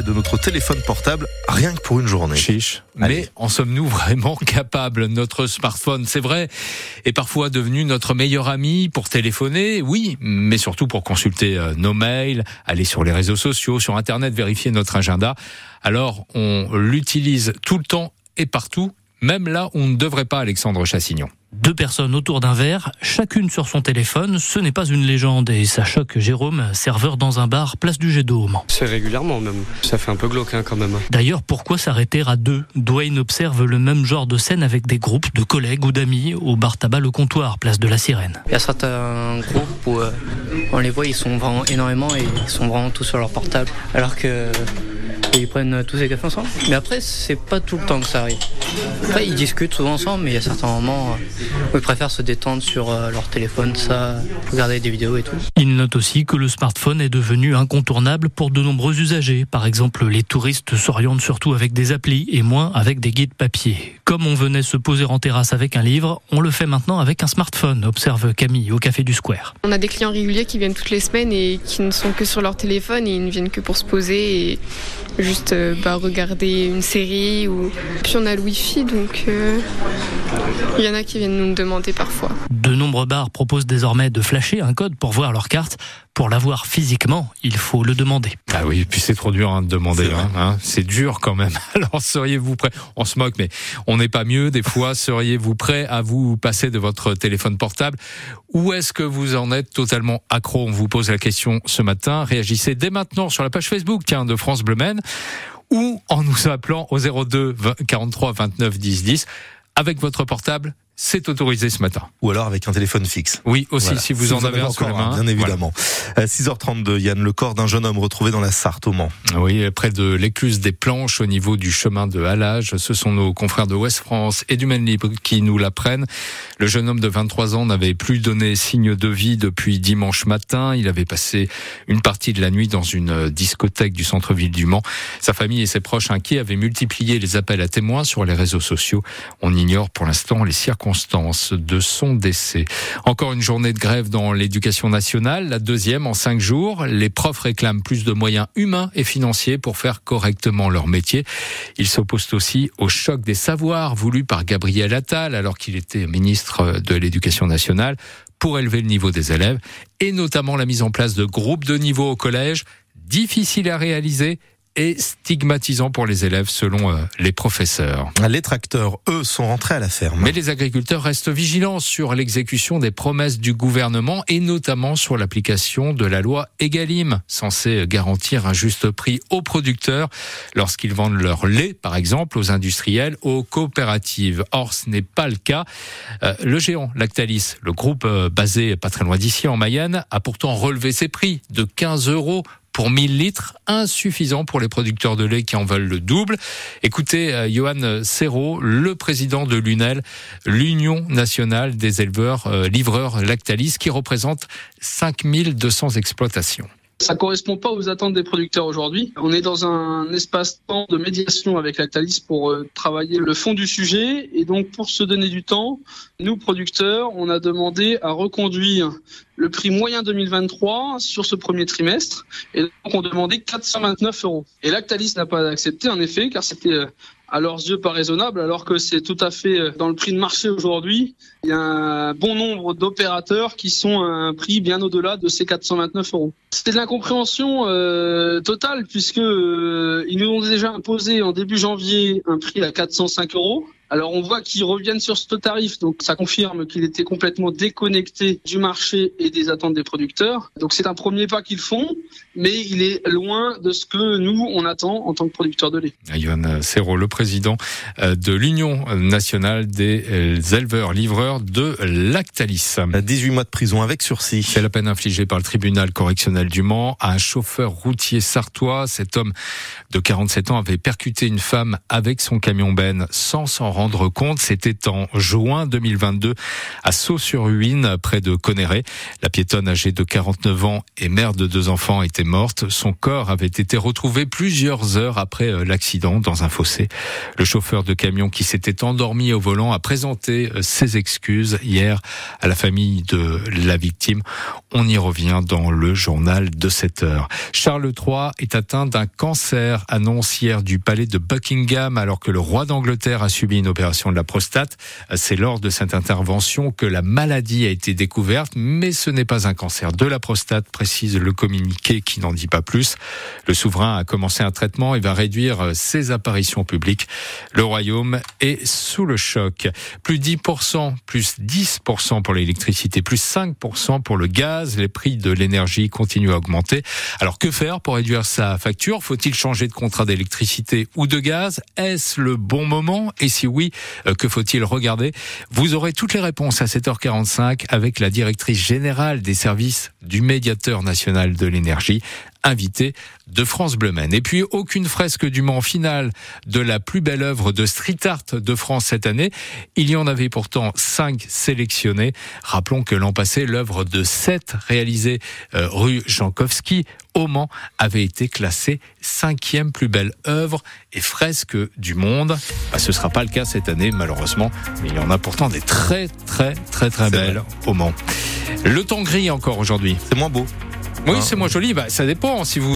de notre téléphone portable rien que pour une journée. Chiche. Mais en sommes-nous vraiment capables Notre smartphone, c'est vrai, est parfois devenu notre meilleur ami pour téléphoner, oui, mais surtout pour consulter euh, nos mails, aller sur les réseaux sociaux, sur Internet, vérifier notre agenda. Alors, on l'utilise tout le temps et partout, même là où on ne devrait pas, Alexandre Chassignon. Deux personnes autour d'un verre, chacune sur son téléphone, ce n'est pas une légende et ça choque Jérôme, serveur dans un bar place du Jet d'Aume. C'est régulièrement même, ça fait un peu glauque hein, quand même. D'ailleurs, pourquoi s'arrêter à deux? Dwayne observe le même genre de scène avec des groupes de collègues ou d'amis au bar tabac Le Comptoir, place de la Sirène. Il y a certains groupes où euh, on les voit, ils sont vraiment énormément et ils sont vraiment tous sur leur portable, alors que ils prennent tous les cafés ensemble. Mais après, c'est pas tout le temps que ça arrive. Après, ils discutent souvent ensemble, mais il y a certains moments où ils préfèrent se détendre sur euh, leur téléphone, ça, regarder des vidéos et tout. Il note aussi que le smartphone est devenu incontournable pour de nombreux usagers. Par exemple, les touristes s'orientent surtout avec des applis et moins avec des guides papier. Comme on venait se poser en terrasse avec un livre, on le fait maintenant avec un smartphone, observe Camille au Café du Square. On a des clients réguliers qui viennent toutes les semaines et qui ne sont que sur leur téléphone et ils ne viennent que pour se poser et juste euh, bah, regarder une série. Ou... Puis on a le Wi-Fi, donc euh, il y en a qui viennent nous demander parfois. De nombreux bars proposent désormais de flasher un code pour voir leur carte. Pour l'avoir physiquement, il faut le demander. Ah oui, puis c'est trop dur hein, de demander. Hein, c'est dur quand même. Alors seriez-vous prêt? On se moque, mais on n'est pas mieux. Des fois, seriez-vous prêt à vous passer de votre téléphone portable? Ou est-ce que vous en êtes totalement accro? On vous pose la question ce matin. Réagissez dès maintenant sur la page Facebook tiens, de France Bleu ou en nous appelant au 02 43 29 10 10 avec votre portable c'est autorisé ce matin. Ou alors avec un téléphone fixe. Oui, aussi, si vous en avez, un sur la main. Bien évidemment. 6h32, euh, Yann, le corps d'un jeune homme retrouvé dans la Sarthe au Mans. Oui, près de l'écluse des Planches, au niveau du chemin de Halage. Ce sont nos confrères de Ouest France et du Maine Libre qui nous l'apprennent. Le jeune homme de 23 ans n'avait plus donné signe de vie depuis dimanche matin. Il avait passé une partie de la nuit dans une discothèque du centre-ville du Mans. Sa famille et ses proches inquiets avaient multiplié les appels à témoins sur les réseaux sociaux. On ignore pour l'instant les circonstances de son décès. Encore une journée de grève dans l'éducation nationale, la deuxième en cinq jours. Les profs réclament plus de moyens humains et financiers pour faire correctement leur métier. Ils s'opposent aussi au choc des savoirs voulu par Gabriel Attal alors qu'il était ministre de l'Éducation nationale pour élever le niveau des élèves et notamment la mise en place de groupes de niveau au collège difficile à réaliser et stigmatisant pour les élèves selon euh, les professeurs. Les tracteurs, eux, sont rentrés à la ferme. Mais les agriculteurs restent vigilants sur l'exécution des promesses du gouvernement et notamment sur l'application de la loi Egalim, censée garantir un juste prix aux producteurs lorsqu'ils vendent leur lait, par exemple, aux industriels, aux coopératives. Or, ce n'est pas le cas. Euh, le géant Lactalis, le groupe euh, basé pas très loin d'ici en Mayenne, a pourtant relevé ses prix de 15 euros pour 1000 litres, insuffisant pour les producteurs de lait qui en veulent le double. Écoutez, euh, Johan Serrault, le président de l'UNEL, l'Union nationale des éleveurs euh, livreurs Lactalis, qui représente 5200 exploitations. Ça correspond pas aux attentes des producteurs aujourd'hui. On est dans un espace-temps de médiation avec Lactalis pour euh, travailler le fond du sujet. Et donc, pour se donner du temps, nous, producteurs, on a demandé à reconduire le prix moyen 2023 sur ce premier trimestre. Et donc, on demandait 429 euros. Et Lactalis n'a pas accepté, en effet, car c'était euh, à leurs yeux pas raisonnable, alors que c'est tout à fait euh, dans le prix de marché aujourd'hui. Il y a un bon nombre d'opérateurs qui sont à un prix bien au-delà de ces 429 euros. C'était de l'incompréhension euh, totale puisque euh, ils nous ont déjà imposé en début janvier un prix à 405 euros. Alors on voit qu'ils reviennent sur ce tarif, donc ça confirme qu'il était complètement déconnecté du marché et des attentes des producteurs. Donc c'est un premier pas qu'ils font, mais il est loin de ce que nous on attend en tant que producteurs de lait. Yohann Serrault, le président euh, de l'Union nationale des euh, éleveurs livreurs de Lactalis. 18 mois de prison avec sursis. C'est la peine infligée par le tribunal correctionnel du Mans à un chauffeur routier sartois. Cet homme de 47 ans avait percuté une femme avec son camion Ben sans s'en rendre rendre compte. C'était en juin 2022 à Sceaux-sur-Huine, près de Conéré. La piétonne âgée de 49 ans et mère de deux enfants était morte. Son corps avait été retrouvé plusieurs heures après euh, l'accident dans un fossé. Le chauffeur de camion qui s'était endormi au volant a présenté euh, ses excuses hier à la famille de la victime. On y revient dans le journal de 7 heures. Charles III est atteint d'un cancer, annonce hier du palais de Buckingham alors que le roi d'Angleterre a subi une opération de la prostate. C'est lors de cette intervention que la maladie a été découverte, mais ce n'est pas un cancer de la prostate, précise le communiqué qui n'en dit pas plus. Le souverain a commencé un traitement et va réduire ses apparitions publiques. Le royaume est sous le choc. Plus 10%, plus 10% pour l'électricité, plus 5% pour le gaz. Les prix de l'énergie continuent à augmenter. Alors que faire pour réduire sa facture? Faut-il changer de contrat d'électricité ou de gaz? Est-ce le bon moment? Et si oui, euh, que faut-il regarder? Vous aurez toutes les réponses à 7h45 avec la directrice générale des services du médiateur national de l'énergie, invité de France Bleu Et puis aucune fresque du Mans finale de la plus belle œuvre de street art de France cette année. Il y en avait pourtant cinq sélectionnées. Rappelons que l'an passé, l'œuvre de 7 réalisée euh, rue Jankowski au Mans avait été classée cinquième plus belle œuvre et fresque du monde. Bah, ce sera pas le cas cette année malheureusement, mais il y en a pourtant des très très très très belles au Mans. Le temps gris encore aujourd'hui. C'est moins beau. Oui, c'est moins joli. Bah, ça dépend si vous